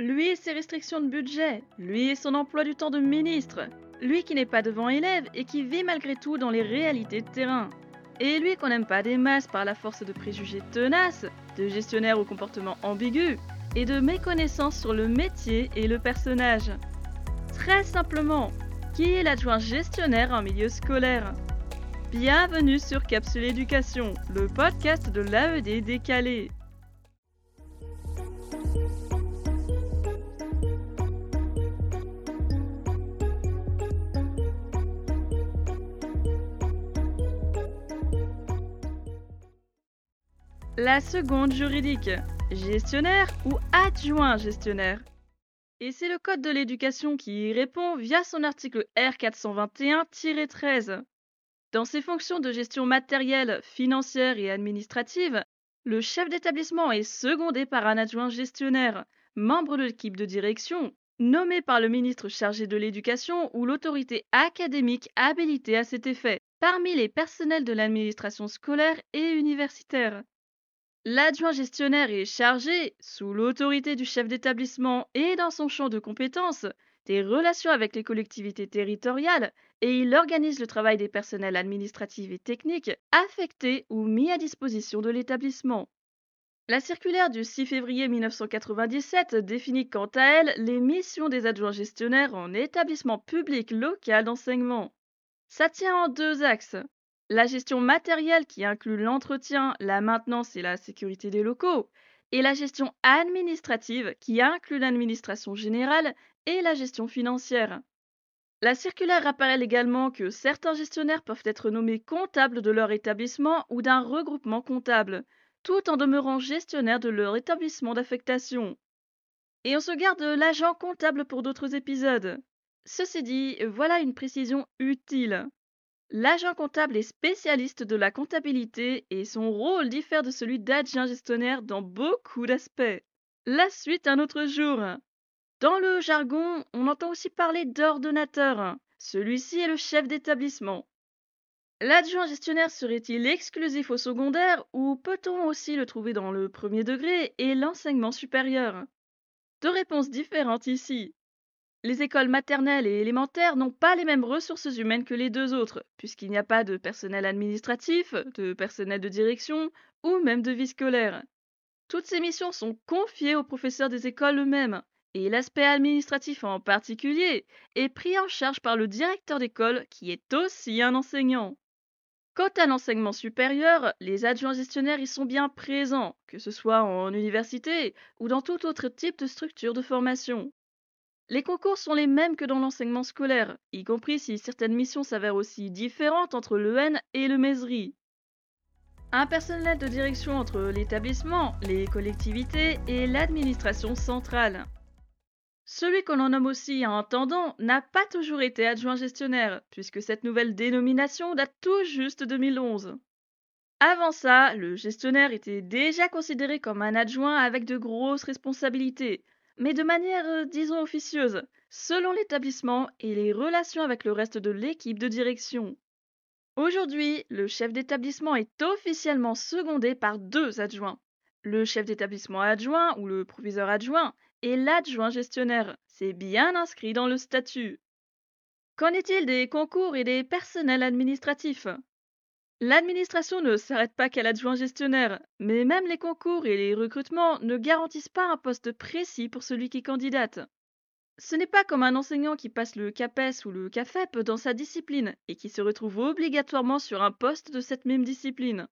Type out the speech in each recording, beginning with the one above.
Lui et ses restrictions de budget, lui et son emploi du temps de ministre, lui qui n'est pas devant élève et qui vit malgré tout dans les réalités de terrain. Et lui qu'on n'aime pas des masses par la force de préjugés tenaces, de gestionnaires au comportement ambigu et de méconnaissance sur le métier et le personnage. Très simplement, qui est l'adjoint gestionnaire en milieu scolaire? Bienvenue sur Capsule Éducation, le podcast de l'AED décalé. La seconde juridique, gestionnaire ou adjoint gestionnaire. Et c'est le Code de l'éducation qui y répond via son article R421-13. Dans ses fonctions de gestion matérielle, financière et administrative, le chef d'établissement est secondé par un adjoint gestionnaire, membre de l'équipe de direction, nommé par le ministre chargé de l'éducation ou l'autorité académique habilitée à cet effet, parmi les personnels de l'administration scolaire et universitaire. L'adjoint gestionnaire est chargé, sous l'autorité du chef d'établissement et dans son champ de compétences, des relations avec les collectivités territoriales et il organise le travail des personnels administratifs et techniques affectés ou mis à disposition de l'établissement. La circulaire du 6 février 1997 définit quant à elle les missions des adjoints gestionnaires en établissement public local d'enseignement. Ça tient en deux axes. La gestion matérielle qui inclut l'entretien, la maintenance et la sécurité des locaux, et la gestion administrative qui inclut l'administration générale et la gestion financière. La circulaire rappelle également que certains gestionnaires peuvent être nommés comptables de leur établissement ou d'un regroupement comptable, tout en demeurant gestionnaires de leur établissement d'affectation. Et on se garde l'agent comptable pour d'autres épisodes. Ceci dit, voilà une précision utile. L'agent comptable est spécialiste de la comptabilité et son rôle diffère de celui d'adjoint gestionnaire dans beaucoup d'aspects. La suite un autre jour. Dans le jargon, on entend aussi parler d'ordonnateur. Celui-ci est le chef d'établissement. L'adjoint gestionnaire serait-il exclusif au secondaire ou peut-on aussi le trouver dans le premier degré et l'enseignement supérieur? Deux réponses différentes ici. Les écoles maternelles et élémentaires n'ont pas les mêmes ressources humaines que les deux autres, puisqu'il n'y a pas de personnel administratif, de personnel de direction ou même de vie scolaire. Toutes ces missions sont confiées aux professeurs des écoles eux-mêmes, et l'aspect administratif en particulier est pris en charge par le directeur d'école qui est aussi un enseignant. Quant à l'enseignement supérieur, les adjoints gestionnaires y sont bien présents, que ce soit en université ou dans tout autre type de structure de formation. Les concours sont les mêmes que dans l'enseignement scolaire, y compris si certaines missions s'avèrent aussi différentes entre l'EN et le MESRI. Un personnel de direction entre l'établissement, les collectivités et l'administration centrale. Celui qu'on en nomme aussi intendant n'a pas toujours été adjoint gestionnaire, puisque cette nouvelle dénomination date tout juste de 2011. Avant ça, le gestionnaire était déjà considéré comme un adjoint avec de grosses responsabilités, mais de manière, euh, disons, officieuse, selon l'établissement et les relations avec le reste de l'équipe de direction. Aujourd'hui, le chef d'établissement est officiellement secondé par deux adjoints. Le chef d'établissement adjoint ou le proviseur adjoint et l'adjoint gestionnaire. C'est bien inscrit dans le statut. Qu'en est-il des concours et des personnels administratifs? L'administration ne s'arrête pas qu'à l'adjoint gestionnaire, mais même les concours et les recrutements ne garantissent pas un poste précis pour celui qui candidate. Ce n'est pas comme un enseignant qui passe le CAPES ou le CAFEP dans sa discipline et qui se retrouve obligatoirement sur un poste de cette même discipline.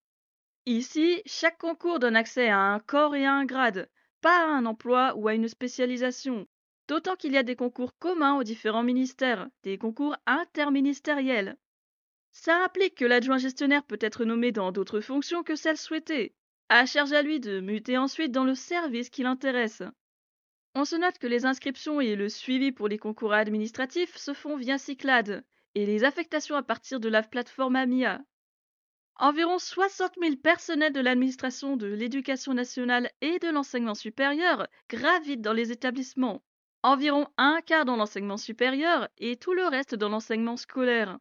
Ici, chaque concours donne accès à un corps et à un grade, pas à un emploi ou à une spécialisation. D'autant qu'il y a des concours communs aux différents ministères, des concours interministériels. Ça implique que l'adjoint gestionnaire peut être nommé dans d'autres fonctions que celles souhaitées. À charge à lui de muter ensuite dans le service qui l'intéresse. On se note que les inscriptions et le suivi pour les concours administratifs se font via Cyclade et les affectations à partir de la plateforme AMIA. Environ 60 000 personnels de l'administration de l'éducation nationale et de l'enseignement supérieur gravitent dans les établissements. Environ un quart dans l'enseignement supérieur et tout le reste dans l'enseignement scolaire.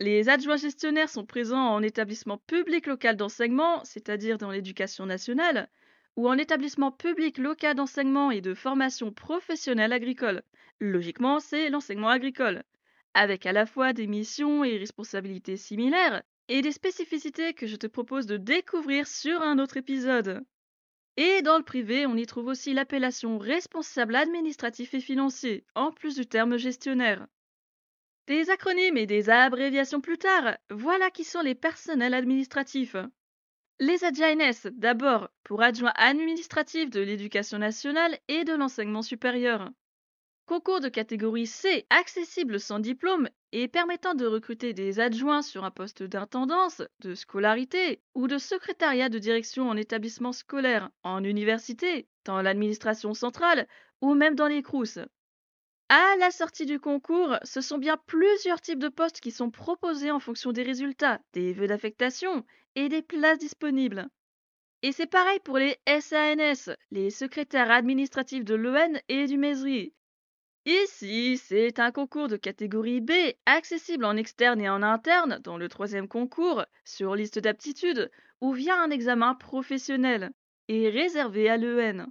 Les adjoints gestionnaires sont présents en établissement public local d'enseignement, c'est-à-dire dans l'éducation nationale, ou en établissement public local d'enseignement et de formation professionnelle agricole. Logiquement, c'est l'enseignement agricole, avec à la fois des missions et responsabilités similaires et des spécificités que je te propose de découvrir sur un autre épisode. Et dans le privé, on y trouve aussi l'appellation responsable administratif et financier, en plus du terme gestionnaire. Des acronymes et des abréviations plus tard, voilà qui sont les personnels administratifs. Les ADJNS, d'abord, pour adjoint administratif de l'éducation nationale et de l'enseignement supérieur. Concours de catégorie C accessible sans diplôme et permettant de recruter des adjoints sur un poste d'intendance, de scolarité ou de secrétariat de direction en établissement scolaire, en université, dans l'administration centrale ou même dans les CROUS. À la sortie du concours, ce sont bien plusieurs types de postes qui sont proposés en fonction des résultats, des vœux d'affectation et des places disponibles. Et c'est pareil pour les SANS, les secrétaires administratifs de l'EN et du MESRI, Ici, c'est un concours de catégorie B, accessible en externe et en interne dans le troisième concours, sur liste d'aptitude ou via un examen professionnel, et réservé à l'EN.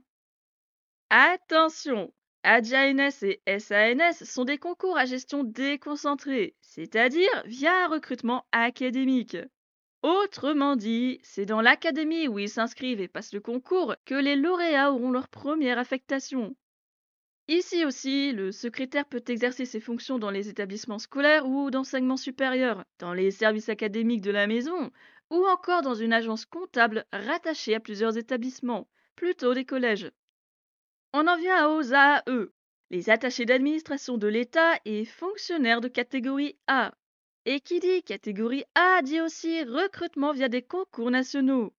Attention, ADJNS et SANS sont des concours à gestion déconcentrée, c'est-à-dire via un recrutement académique. Autrement dit, c'est dans l'académie où ils s'inscrivent et passent le concours que les lauréats auront leur première affectation. Ici aussi, le secrétaire peut exercer ses fonctions dans les établissements scolaires ou d'enseignement supérieur, dans les services académiques de la maison, ou encore dans une agence comptable rattachée à plusieurs établissements, plutôt des collèges. On en vient aux AAE, les attachés d'administration de l'État et fonctionnaires de catégorie A. Et qui dit catégorie A dit aussi recrutement via des concours nationaux.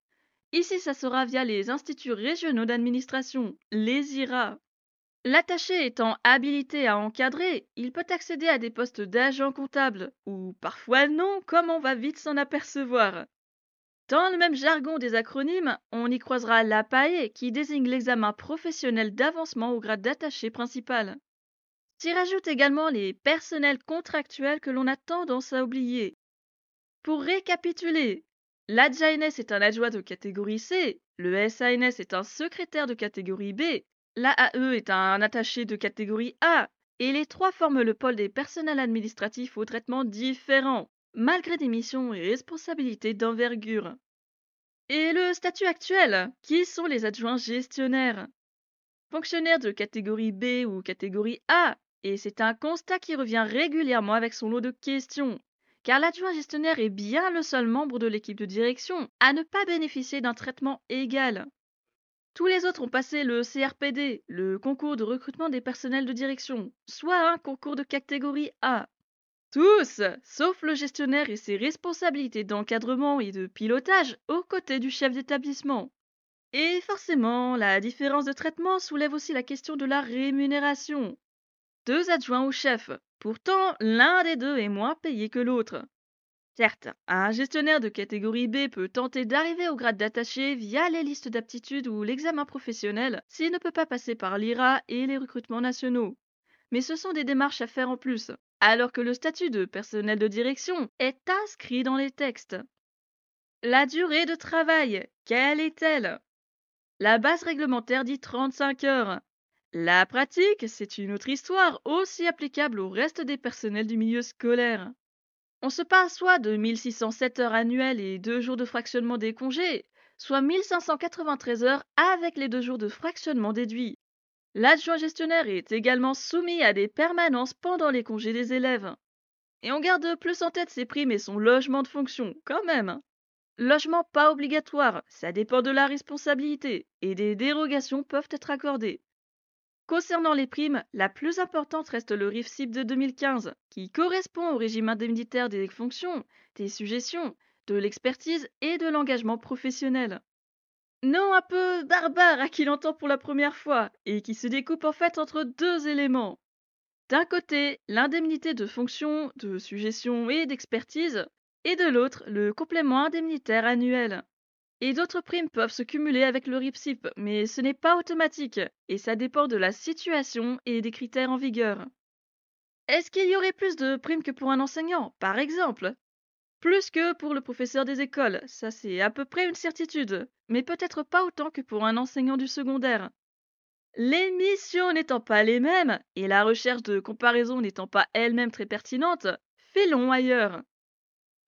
Ici, ça sera via les instituts régionaux d'administration, les IRA. L'attaché étant habilité à encadrer, il peut accéder à des postes d'agent comptable, ou parfois non, comme on va vite s'en apercevoir. Dans le même jargon des acronymes, on y croisera l'APAE qui désigne l'examen professionnel d'avancement au grade d'attaché principal. S'y rajoutent également les personnels contractuels que l'on a tendance à oublier. Pour récapituler, l'ADJNS est un adjoint de catégorie C, le SANS est un secrétaire de catégorie B L'AAE est un attaché de catégorie A et les trois forment le pôle des personnels administratifs au traitement différent, malgré des missions et responsabilités d'envergure. Et le statut actuel Qui sont les adjoints gestionnaires? Fonctionnaires de catégorie B ou catégorie A, et c'est un constat qui revient régulièrement avec son lot de questions, car l'adjoint gestionnaire est bien le seul membre de l'équipe de direction à ne pas bénéficier d'un traitement égal. Tous les autres ont passé le CRPD, le concours de recrutement des personnels de direction, soit un concours de catégorie A. Tous, sauf le gestionnaire et ses responsabilités d'encadrement et de pilotage aux côtés du chef d'établissement. Et forcément, la différence de traitement soulève aussi la question de la rémunération. Deux adjoints au chef, pourtant l'un des deux est moins payé que l'autre. Certes, un gestionnaire de catégorie B peut tenter d'arriver au grade d'attaché via les listes d'aptitudes ou l'examen professionnel s'il ne peut pas passer par l'IRA et les recrutements nationaux. Mais ce sont des démarches à faire en plus, alors que le statut de personnel de direction est inscrit dans les textes. La durée de travail, quelle est-elle? La base réglementaire dit 35 heures. La pratique, c'est une autre histoire aussi applicable au reste des personnels du milieu scolaire. On se passe soit de 1607 heures annuelles et deux jours de fractionnement des congés, soit 1593 heures avec les deux jours de fractionnement déduits. L'adjoint gestionnaire est également soumis à des permanences pendant les congés des élèves. Et on garde plus en tête ses primes et son logement de fonction, quand même. Logement pas obligatoire, ça dépend de la responsabilité, et des dérogations peuvent être accordées. Concernant les primes, la plus importante reste le RIFSIP de 2015, qui correspond au régime indemnitaire des fonctions, des suggestions, de l'expertise et de l'engagement professionnel. Non un peu barbare à qui l'entend pour la première fois, et qui se découpe en fait entre deux éléments. D'un côté, l'indemnité de fonction, de suggestion et d'expertise, et de l'autre, le complément indemnitaire annuel. Et d'autres primes peuvent se cumuler avec le RIPSIP, mais ce n'est pas automatique, et ça dépend de la situation et des critères en vigueur. Est-ce qu'il y aurait plus de primes que pour un enseignant, par exemple? Plus que pour le professeur des écoles, ça c'est à peu près une certitude, mais peut-être pas autant que pour un enseignant du secondaire. Les missions n'étant pas les mêmes, et la recherche de comparaison n'étant pas elle-même très pertinente, fait long ailleurs.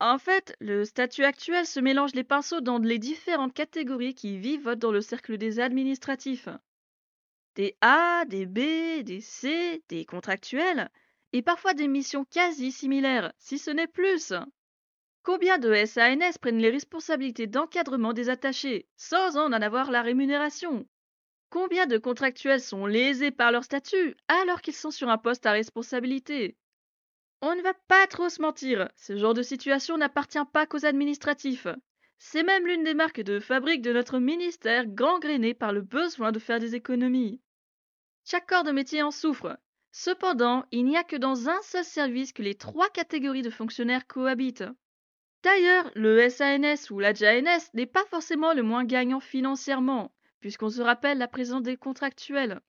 En fait, le statut actuel se mélange les pinceaux dans les différentes catégories qui vivent dans le cercle des administratifs. Des A, des B, des C, des contractuels, et parfois des missions quasi similaires, si ce n'est plus. Combien de SANS prennent les responsabilités d'encadrement des attachés sans en avoir la rémunération? Combien de contractuels sont lésés par leur statut alors qu'ils sont sur un poste à responsabilité? On ne va pas trop se mentir, ce genre de situation n'appartient pas qu'aux administratifs. C'est même l'une des marques de fabrique de notre ministère gangrénée par le besoin de faire des économies. Chaque corps de métier en souffre. Cependant, il n'y a que dans un seul service que les trois catégories de fonctionnaires cohabitent. D'ailleurs, le SANS ou la JANS n'est pas forcément le moins gagnant financièrement, puisqu'on se rappelle la présence des contractuels.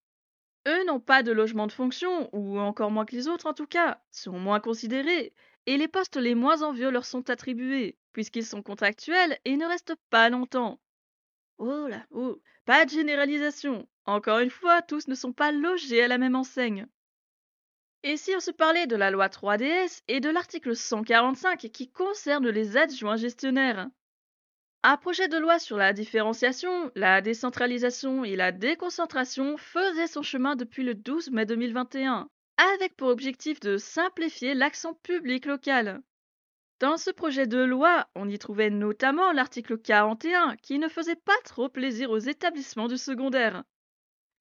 Eux n'ont pas de logement de fonction, ou encore moins que les autres en tout cas, sont moins considérés, et les postes les moins envieux leur sont attribués, puisqu'ils sont contractuels et ne restent pas longtemps. Oh là, oh, pas de généralisation. Encore une fois, tous ne sont pas logés à la même enseigne. Et si on se parlait de la loi 3DS et de l'article 145 qui concerne les adjoints gestionnaires? Un projet de loi sur la différenciation, la décentralisation et la déconcentration faisait son chemin depuis le 12 mai 2021, avec pour objectif de simplifier l'accent public local. Dans ce projet de loi, on y trouvait notamment l'article 41 qui ne faisait pas trop plaisir aux établissements du secondaire.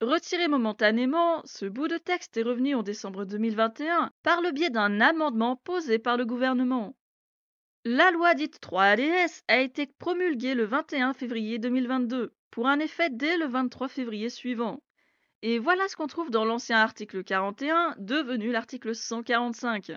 Retiré momentanément, ce bout de texte est revenu en décembre 2021 par le biais d'un amendement posé par le gouvernement. La loi dite 3ADS a été promulguée le 21 février 2022 pour un effet dès le 23 février suivant. Et voilà ce qu'on trouve dans l'ancien article 41 devenu l'article 145.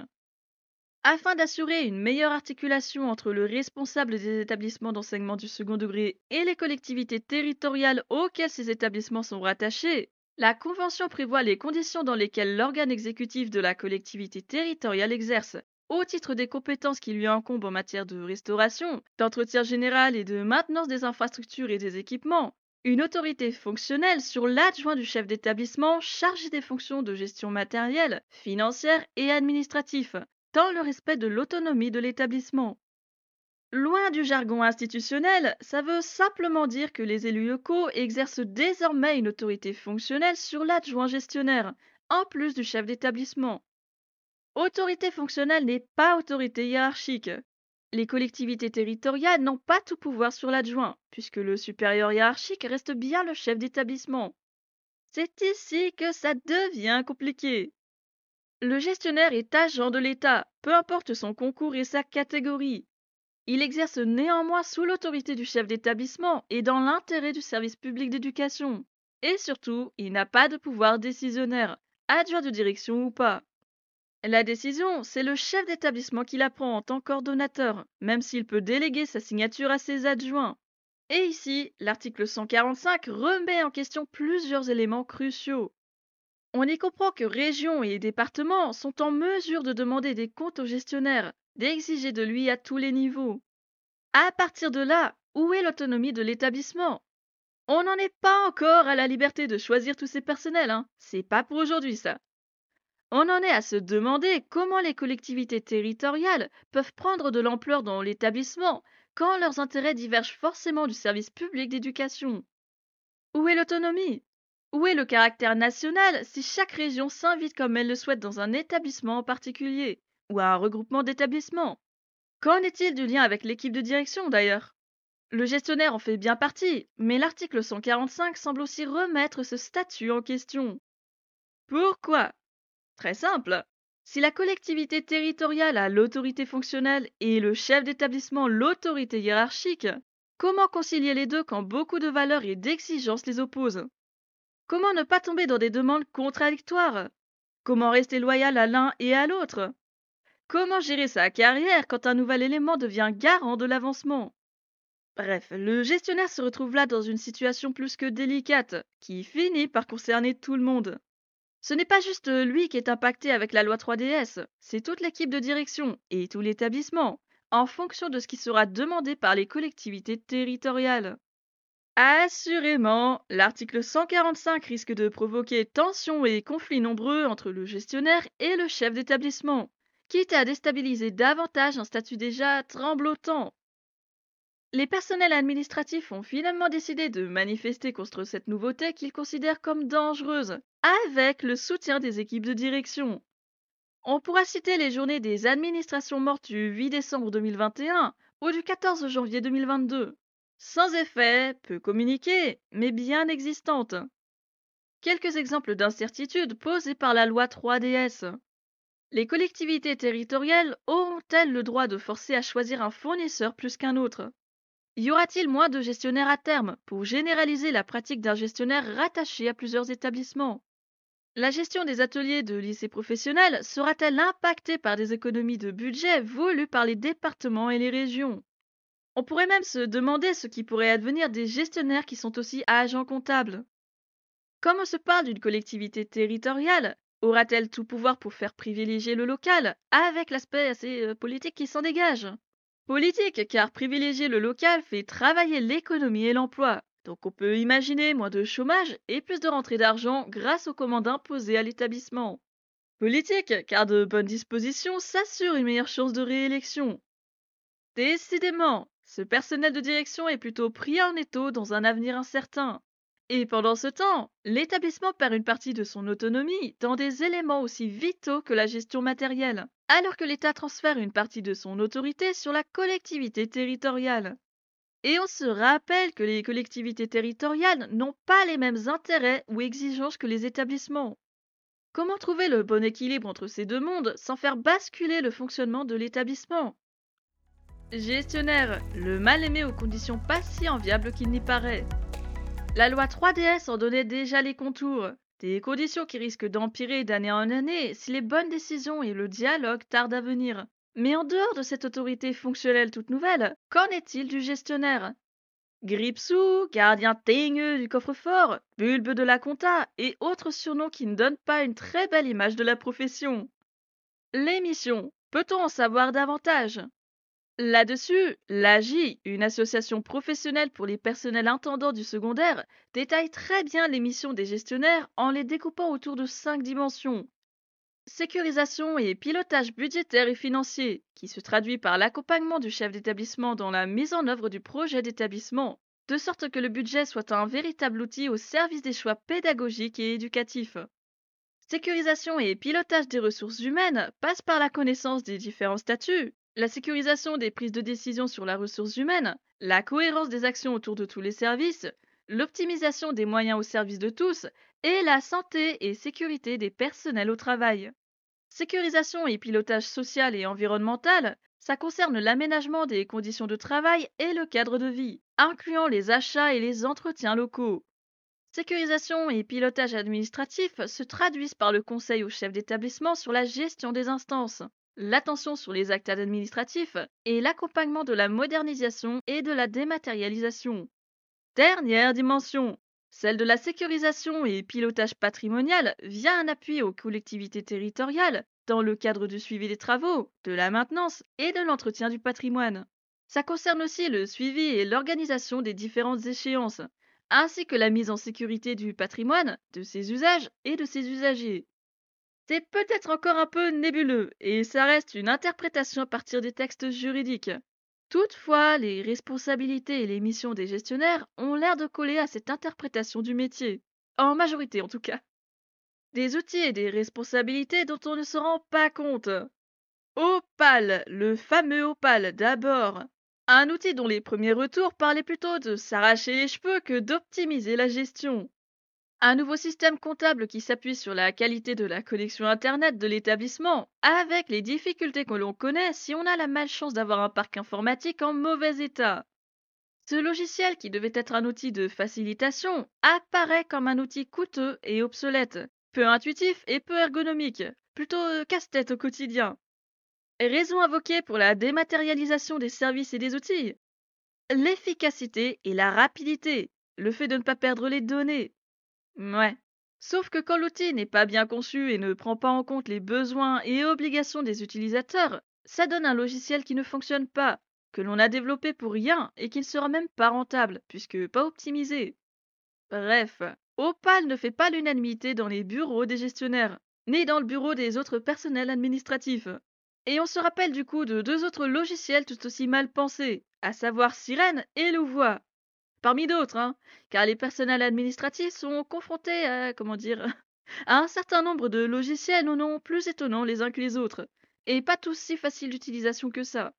Afin d'assurer une meilleure articulation entre le responsable des établissements d'enseignement du second degré et les collectivités territoriales auxquelles ces établissements sont rattachés, la Convention prévoit les conditions dans lesquelles l'organe exécutif de la collectivité territoriale exerce, au titre des compétences qui lui incombent en matière de restauration, d'entretien général et de maintenance des infrastructures et des équipements, une autorité fonctionnelle sur l'adjoint du chef d'établissement chargé des fonctions de gestion matérielle, financière et administrative, dans le respect de l'autonomie de l'établissement. Loin du jargon institutionnel, ça veut simplement dire que les élus locaux exercent désormais une autorité fonctionnelle sur l'adjoint gestionnaire, en plus du chef d'établissement. Autorité fonctionnelle n'est pas autorité hiérarchique. Les collectivités territoriales n'ont pas tout pouvoir sur l'adjoint, puisque le supérieur hiérarchique reste bien le chef d'établissement. C'est ici que ça devient compliqué. Le gestionnaire est agent de l'État, peu importe son concours et sa catégorie. Il exerce néanmoins sous l'autorité du chef d'établissement et dans l'intérêt du service public d'éducation. Et surtout, il n'a pas de pouvoir décisionnaire, adjoint de direction ou pas. La décision, c'est le chef d'établissement qui la prend en tant qu'ordonnateur, même s'il peut déléguer sa signature à ses adjoints. Et ici, l'article 145 remet en question plusieurs éléments cruciaux. On y comprend que régions et départements sont en mesure de demander des comptes au gestionnaire, d'exiger de lui à tous les niveaux. À partir de là, où est l'autonomie de l'établissement? On n'en est pas encore à la liberté de choisir tous ses personnels, hein. C'est pas pour aujourd'hui ça. On en est à se demander comment les collectivités territoriales peuvent prendre de l'ampleur dans l'établissement quand leurs intérêts divergent forcément du service public d'éducation. Où est l'autonomie? Où est le caractère national si chaque région s'invite comme elle le souhaite dans un établissement en particulier, ou à un regroupement d'établissements? Qu'en est-il du lien avec l'équipe de direction d'ailleurs? Le gestionnaire en fait bien partie, mais l'article 145 semble aussi remettre ce statut en question. Pourquoi? Très simple. Si la collectivité territoriale a l'autorité fonctionnelle et le chef d'établissement l'autorité hiérarchique, comment concilier les deux quand beaucoup de valeurs et d'exigences les opposent? Comment ne pas tomber dans des demandes contradictoires? Comment rester loyal à l'un et à l'autre? Comment gérer sa carrière quand un nouvel élément devient garant de l'avancement? Bref, le gestionnaire se retrouve là dans une situation plus que délicate, qui finit par concerner tout le monde. Ce n'est pas juste lui qui est impacté avec la loi 3DS, c'est toute l'équipe de direction et tout l'établissement, en fonction de ce qui sera demandé par les collectivités territoriales. Assurément, l'article 145 risque de provoquer tensions et conflits nombreux entre le gestionnaire et le chef d'établissement, quitte à déstabiliser davantage un statut déjà tremblotant. Les personnels administratifs ont finalement décidé de manifester contre cette nouveauté qu'ils considèrent comme dangereuse, avec le soutien des équipes de direction. On pourra citer les journées des administrations mortes du 8 décembre 2021 ou du 14 janvier 2022. Sans effet, peu communiquées, mais bien existantes. Quelques exemples d'incertitudes posées par la loi 3DS. Les collectivités territoriales auront-elles le droit de forcer à choisir un fournisseur plus qu'un autre? Y aura-t-il moins de gestionnaires à terme pour généraliser la pratique d'un gestionnaire rattaché à plusieurs établissements? La gestion des ateliers de lycées professionnels sera-t-elle impactée par des économies de budget voulues par les départements et les régions? On pourrait même se demander ce qui pourrait advenir des gestionnaires qui sont aussi agents comptables. Comme on se parle d'une collectivité territoriale, aura-t-elle tout pouvoir pour faire privilégier le local, avec l'aspect assez euh, politique qui s'en dégage? Politique, car privilégier le local fait travailler l'économie et l'emploi. Donc on peut imaginer moins de chômage et plus de rentrée d'argent grâce aux commandes imposées à l'établissement. Politique, car de bonnes dispositions s'assurent une meilleure chance de réélection. Décidément, ce personnel de direction est plutôt pris en étau dans un avenir incertain. Et pendant ce temps, l'établissement perd une partie de son autonomie dans des éléments aussi vitaux que la gestion matérielle, alors que l'État transfère une partie de son autorité sur la collectivité territoriale. Et on se rappelle que les collectivités territoriales n'ont pas les mêmes intérêts ou exigences que les établissements. Comment trouver le bon équilibre entre ces deux mondes sans faire basculer le fonctionnement de l'établissement? Gestionnaire, le mal aimé aux conditions pas si enviables qu'il n'y paraît. La loi 3DS en donnait déjà les contours, des conditions qui risquent d'empirer d'année en année si les bonnes décisions et le dialogue tardent à venir. Mais en dehors de cette autorité fonctionnelle toute nouvelle, qu'en est-il du gestionnaire? Gripsou, gardien teigneux du coffre-fort, bulbe de la compta et autres surnoms qui ne donnent pas une très belle image de la profession. L'émission, peut-on en savoir davantage? Là-dessus, l'AGI, une association professionnelle pour les personnels intendants du secondaire, détaille très bien les missions des gestionnaires en les découpant autour de cinq dimensions. Sécurisation et pilotage budgétaire et financier, qui se traduit par l'accompagnement du chef d'établissement dans la mise en œuvre du projet d'établissement, de sorte que le budget soit un véritable outil au service des choix pédagogiques et éducatifs. Sécurisation et pilotage des ressources humaines passe par la connaissance des différents statuts, la sécurisation des prises de décision sur la ressource humaine, la cohérence des actions autour de tous les services, l'optimisation des moyens au service de tous et la santé et sécurité des personnels au travail. Sécurisation et pilotage social et environnemental, ça concerne l'aménagement des conditions de travail et le cadre de vie, incluant les achats et les entretiens locaux. Sécurisation et pilotage administratif se traduisent par le conseil au chef d'établissement sur la gestion des instances, l'attention sur les actes administratifs et l'accompagnement de la modernisation et de la dématérialisation. Dernière dimension, celle de la sécurisation et pilotage patrimonial via un appui aux collectivités territoriales dans le cadre du suivi des travaux, de la maintenance et de l'entretien du patrimoine. Ça concerne aussi le suivi et l'organisation des différentes échéances, ainsi que la mise en sécurité du patrimoine, de ses usages et de ses usagers. C'est peut-être encore un peu nébuleux et ça reste une interprétation à partir des textes juridiques. Toutefois, les responsabilités et les missions des gestionnaires ont l'air de coller à cette interprétation du métier, en majorité en tout cas. Des outils et des responsabilités dont on ne se rend pas compte. Opal, le fameux Opal d'abord. Un outil dont les premiers retours parlaient plutôt de s'arracher les cheveux que d'optimiser la gestion. Un nouveau système comptable qui s'appuie sur la qualité de la connexion Internet de l'établissement, avec les difficultés que l'on connaît si on a la malchance d'avoir un parc informatique en mauvais état. Ce logiciel, qui devait être un outil de facilitation, apparaît comme un outil coûteux et obsolète, peu intuitif et peu ergonomique, plutôt euh, casse-tête au quotidien. Raison invoquée pour la dématérialisation des services et des outils L'efficacité et la rapidité, le fait de ne pas perdre les données, Ouais. Sauf que quand l'outil n'est pas bien conçu et ne prend pas en compte les besoins et obligations des utilisateurs, ça donne un logiciel qui ne fonctionne pas, que l'on a développé pour rien et qui ne sera même pas rentable, puisque pas optimisé. Bref, Opal ne fait pas l'unanimité dans les bureaux des gestionnaires, ni dans le bureau des autres personnels administratifs. Et on se rappelle du coup de deux autres logiciels tout aussi mal pensés, à savoir Sirène et Louvois. Parmi d'autres, hein, car les personnels administratifs sont confrontés à, comment dire, à un certain nombre de logiciels ou non plus étonnants les uns que les autres, et pas tous si faciles d'utilisation que ça.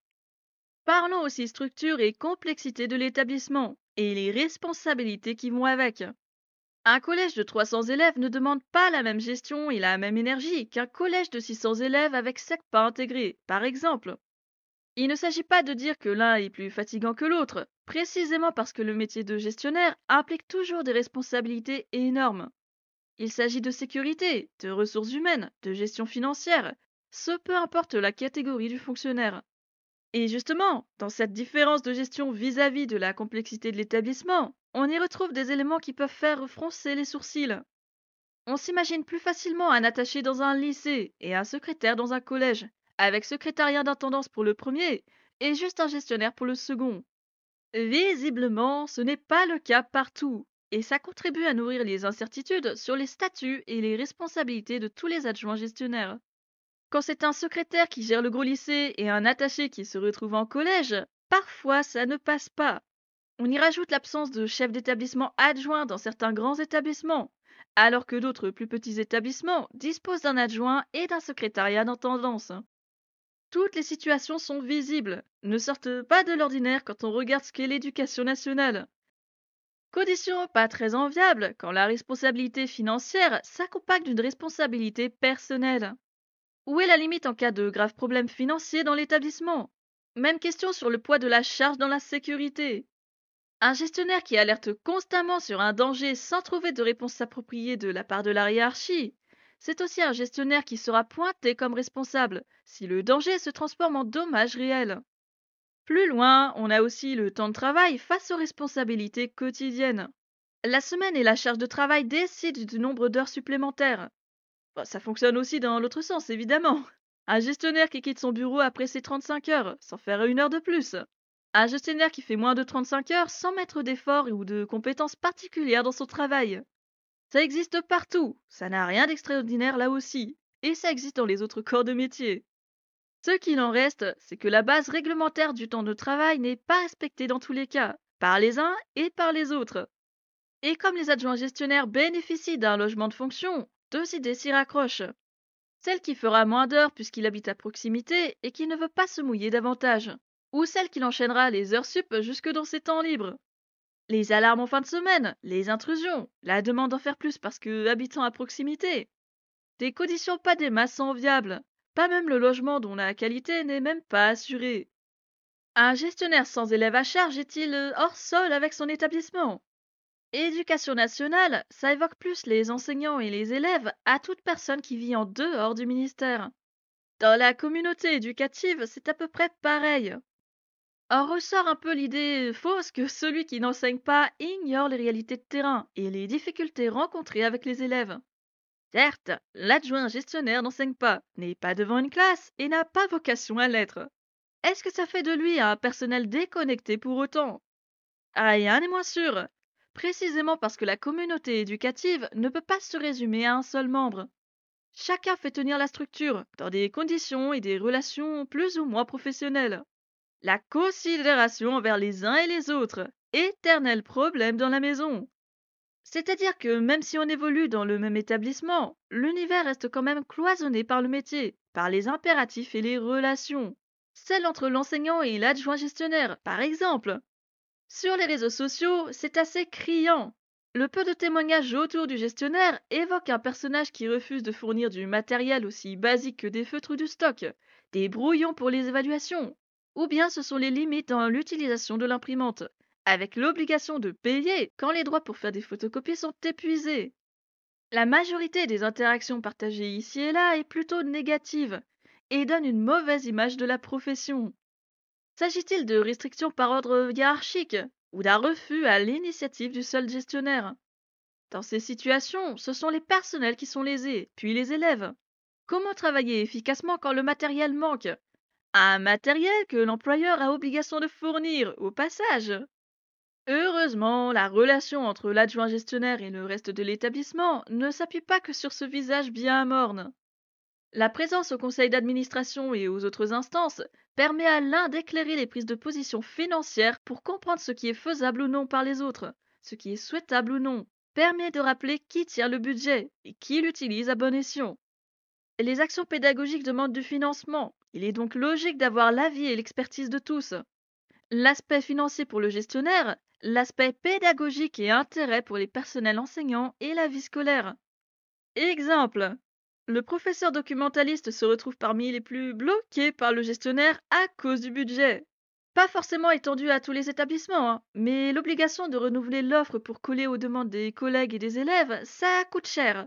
Parlons aussi structure et complexité de l'établissement, et les responsabilités qui vont avec. Un collège de 300 élèves ne demande pas la même gestion et la même énergie qu'un collège de 600 élèves avec 5 pas intégrés, par exemple. Il ne s'agit pas de dire que l'un est plus fatigant que l'autre, précisément parce que le métier de gestionnaire implique toujours des responsabilités énormes. Il s'agit de sécurité, de ressources humaines, de gestion financière, ce peu importe la catégorie du fonctionnaire. Et justement, dans cette différence de gestion vis-à-vis de la complexité de l'établissement, on y retrouve des éléments qui peuvent faire froncer les sourcils. On s'imagine plus facilement un attaché dans un lycée et un secrétaire dans un collège, avec secrétariat d'intendance pour le premier et juste un gestionnaire pour le second. Visiblement, ce n'est pas le cas partout, et ça contribue à nourrir les incertitudes sur les statuts et les responsabilités de tous les adjoints gestionnaires. Quand c'est un secrétaire qui gère le gros lycée et un attaché qui se retrouve en collège, parfois ça ne passe pas. On y rajoute l'absence de chef d'établissement adjoint dans certains grands établissements, alors que d'autres plus petits établissements disposent d'un adjoint et d'un secrétariat d'intendance. Toutes les situations sont visibles, ne sortent pas de l'ordinaire quand on regarde ce qu'est l'éducation nationale. Condition pas très enviable quand la responsabilité financière s'accompagne d'une responsabilité personnelle. Où est la limite en cas de graves problèmes financiers dans l'établissement? Même question sur le poids de la charge dans la sécurité. Un gestionnaire qui alerte constamment sur un danger sans trouver de réponse appropriée de la part de la hiérarchie, c'est aussi un gestionnaire qui sera pointé comme responsable si le danger se transforme en dommage réel. Plus loin, on a aussi le temps de travail face aux responsabilités quotidiennes. La semaine et la charge de travail décident du nombre d'heures supplémentaires. Ça fonctionne aussi dans l'autre sens, évidemment. Un gestionnaire qui quitte son bureau après ses 35 heures, sans faire une heure de plus. Un gestionnaire qui fait moins de 35 heures sans mettre d'efforts ou de compétences particulières dans son travail. Ça existe partout, ça n'a rien d'extraordinaire là aussi, et ça existe dans les autres corps de métier. Ce qu'il en reste, c'est que la base réglementaire du temps de travail n'est pas respectée dans tous les cas, par les uns et par les autres. Et comme les adjoints gestionnaires bénéficient d'un logement de fonction, deux idées s'y raccrochent. Celle qui fera moins d'heures puisqu'il habite à proximité et qui ne veut pas se mouiller davantage. Ou celle qui enchaînera les heures sup jusque dans ses temps libres. Les alarmes en fin de semaine, les intrusions, la demande d'en faire plus parce que habitant à proximité. Des conditions pas des masses enviables, pas même le logement dont la qualité n'est même pas assurée. Un gestionnaire sans élève à charge est-il hors sol avec son établissement? Éducation nationale, ça évoque plus les enseignants et les élèves à toute personne qui vit en dehors du ministère. Dans la communauté éducative, c'est à peu près pareil. En ressort un peu l'idée fausse que celui qui n'enseigne pas ignore les réalités de terrain et les difficultés rencontrées avec les élèves. Certes, l'adjoint gestionnaire n'enseigne pas, n'est pas devant une classe et n'a pas vocation à l'être. Est-ce que ça fait de lui un personnel déconnecté pour autant? Rien n'est moins sûr précisément parce que la communauté éducative ne peut pas se résumer à un seul membre. Chacun fait tenir la structure dans des conditions et des relations plus ou moins professionnelles. La considération envers les uns et les autres, éternel problème dans la maison. C'est-à-dire que même si on évolue dans le même établissement, l'univers reste quand même cloisonné par le métier, par les impératifs et les relations. Celle entre l'enseignant et l'adjoint gestionnaire, par exemple, sur les réseaux sociaux, c'est assez criant. Le peu de témoignages autour du gestionnaire évoque un personnage qui refuse de fournir du matériel aussi basique que des feutres du stock, des brouillons pour les évaluations, ou bien ce sont les limites dans l'utilisation de l'imprimante, avec l'obligation de payer quand les droits pour faire des photocopies sont épuisés. La majorité des interactions partagées ici et là est plutôt négative et donne une mauvaise image de la profession. S'agit-il de restrictions par ordre hiérarchique ou d'un refus à l'initiative du seul gestionnaire? Dans ces situations, ce sont les personnels qui sont lésés, puis les élèves. Comment travailler efficacement quand le matériel manque? Un matériel que l'employeur a obligation de fournir au passage. Heureusement, la relation entre l'adjoint gestionnaire et le reste de l'établissement ne s'appuie pas que sur ce visage bien morne. La présence au conseil d'administration et aux autres instances permet à l'un d'éclairer les prises de position financières pour comprendre ce qui est faisable ou non par les autres, ce qui est souhaitable ou non, permet de rappeler qui tire le budget et qui l'utilise à bon escient. Les actions pédagogiques demandent du financement, il est donc logique d'avoir l'avis et l'expertise de tous. L'aspect financier pour le gestionnaire, l'aspect pédagogique et intérêt pour les personnels enseignants et la vie scolaire. Exemple, le professeur documentaliste se retrouve parmi les plus bloqués par le gestionnaire à cause du budget. Pas forcément étendu à tous les établissements, hein, mais l'obligation de renouveler l'offre pour coller aux demandes des collègues et des élèves, ça coûte cher.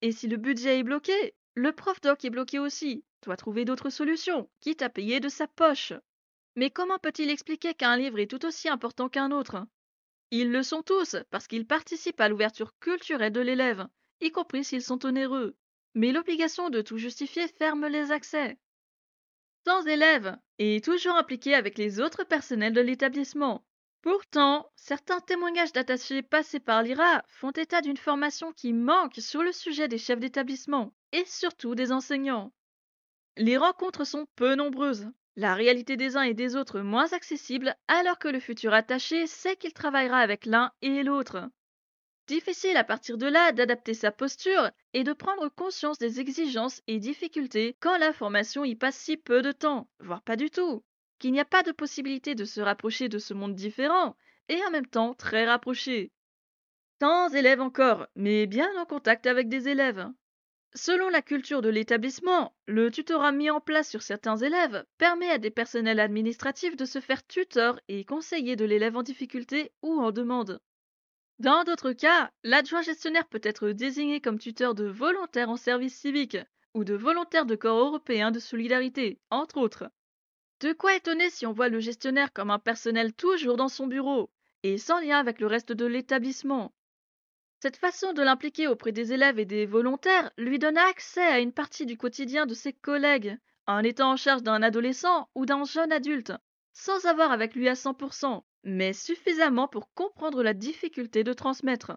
Et si le budget est bloqué, le prof doc est bloqué aussi, doit trouver d'autres solutions, quitte à payer de sa poche. Mais comment peut-il expliquer qu'un livre est tout aussi important qu'un autre? Ils le sont tous, parce qu'ils participent à l'ouverture culturelle de l'élève, y compris s'ils sont onéreux mais l'obligation de tout justifier ferme les accès. Sans élèves et toujours impliqué avec les autres personnels de l'établissement. Pourtant, certains témoignages d'attachés passés par l'IRA font état d'une formation qui manque sur le sujet des chefs d'établissement et surtout des enseignants. Les rencontres sont peu nombreuses, la réalité des uns et des autres moins accessible alors que le futur attaché sait qu'il travaillera avec l'un et l'autre. Difficile à partir de là d'adapter sa posture et de prendre conscience des exigences et difficultés quand la formation y passe si peu de temps, voire pas du tout, qu'il n'y a pas de possibilité de se rapprocher de ce monde différent et en même temps très rapproché. Sans élèves encore, mais bien en contact avec des élèves. Selon la culture de l'établissement, le tutorat mis en place sur certains élèves permet à des personnels administratifs de se faire tuteur et conseiller de l'élève en difficulté ou en demande. Dans d'autres cas, l'adjoint gestionnaire peut être désigné comme tuteur de volontaires en service civique ou de volontaires de corps européen de solidarité, entre autres. De quoi étonner si on voit le gestionnaire comme un personnel toujours dans son bureau et sans lien avec le reste de l'établissement. Cette façon de l'impliquer auprès des élèves et des volontaires lui donne accès à une partie du quotidien de ses collègues, en étant en charge d'un adolescent ou d'un jeune adulte, sans avoir avec lui à 100%, mais suffisamment pour comprendre la difficulté de transmettre.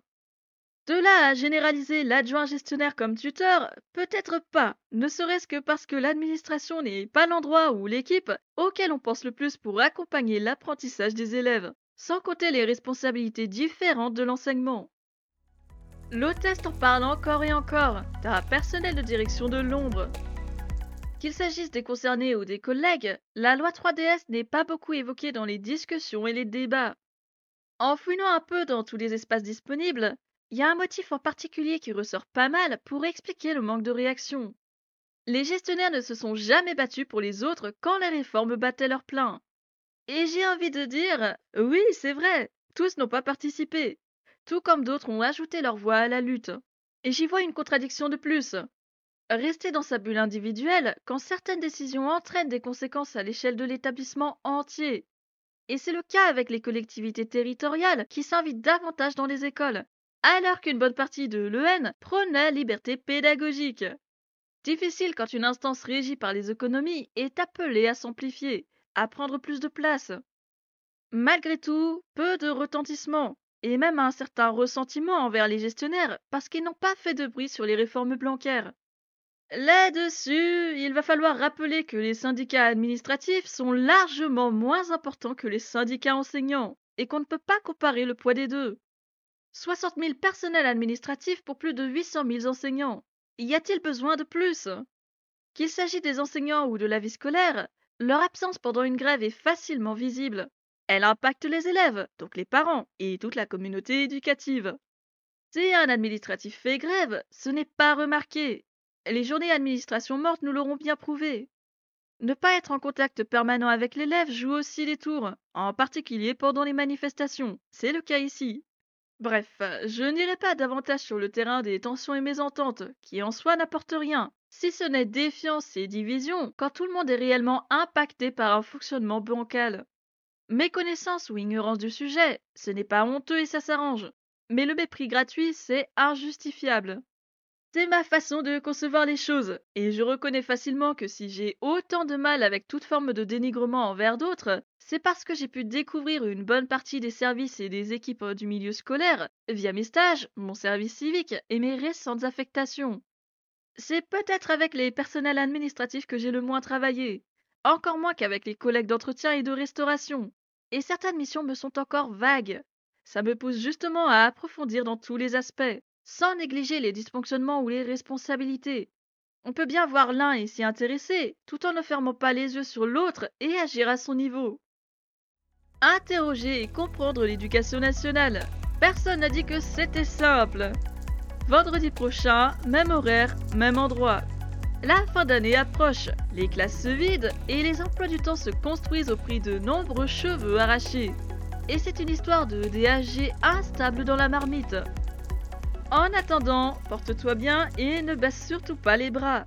De là à généraliser l'adjoint gestionnaire comme tuteur, peut-être pas, ne serait-ce que parce que l'administration n'est pas l'endroit ou l'équipe auquel on pense le plus pour accompagner l'apprentissage des élèves, sans compter les responsabilités différentes de l'enseignement. L'hôtesse en parle encore et encore d'un personnel de direction de l'ombre, qu'il s'agisse des concernés ou des collègues, la loi 3DS n'est pas beaucoup évoquée dans les discussions et les débats. En fouillant un peu dans tous les espaces disponibles, il y a un motif en particulier qui ressort pas mal pour expliquer le manque de réaction. Les gestionnaires ne se sont jamais battus pour les autres quand les réformes battaient leur plein. Et j'ai envie de dire, oui, c'est vrai, tous n'ont pas participé, tout comme d'autres ont ajouté leur voix à la lutte. Et j'y vois une contradiction de plus. Rester dans sa bulle individuelle quand certaines décisions entraînent des conséquences à l'échelle de l'établissement entier. Et c'est le cas avec les collectivités territoriales qui s'invitent davantage dans les écoles, alors qu'une bonne partie de l'EN prône la liberté pédagogique. Difficile quand une instance régie par les économies est appelée à s'amplifier, à prendre plus de place. Malgré tout, peu de retentissement, et même un certain ressentiment envers les gestionnaires parce qu'ils n'ont pas fait de bruit sur les réformes bancaires. Là-dessus, il va falloir rappeler que les syndicats administratifs sont largement moins importants que les syndicats enseignants et qu'on ne peut pas comparer le poids des deux. 60 000 personnels administratifs pour plus de 800 000 enseignants. Y a-t-il besoin de plus? Qu'il s'agisse des enseignants ou de la vie scolaire, leur absence pendant une grève est facilement visible. Elle impacte les élèves, donc les parents et toute la communauté éducative. Si un administratif fait grève, ce n'est pas remarqué les journées administration morte nous l'auront bien prouvé. Ne pas être en contact permanent avec l'élève joue aussi des tours, en particulier pendant les manifestations. C'est le cas ici. Bref, je n'irai pas davantage sur le terrain des tensions et mésententes, qui en soi n'apportent rien, si ce n'est défiance et division quand tout le monde est réellement impacté par un fonctionnement bancal. Méconnaissance ou ignorance du sujet, ce n'est pas honteux et ça s'arrange. Mais le mépris gratuit, c'est injustifiable. C'est ma façon de concevoir les choses, et je reconnais facilement que si j'ai autant de mal avec toute forme de dénigrement envers d'autres, c'est parce que j'ai pu découvrir une bonne partie des services et des équipes du milieu scolaire via mes stages, mon service civique et mes récentes affectations. C'est peut-être avec les personnels administratifs que j'ai le moins travaillé, encore moins qu'avec les collègues d'entretien et de restauration. Et certaines missions me sont encore vagues. Ça me pousse justement à approfondir dans tous les aspects sans négliger les dysfonctionnements ou les responsabilités. On peut bien voir l'un et s'y intéresser, tout en ne fermant pas les yeux sur l'autre et agir à son niveau. Interroger et comprendre l'éducation nationale. Personne n'a dit que c'était simple. Vendredi prochain, même horaire, même endroit. La fin d'année approche, les classes se vident et les emplois du temps se construisent au prix de nombreux cheveux arrachés. Et c'est une histoire de DAG instable dans la marmite. En attendant, porte-toi bien et ne baisse surtout pas les bras.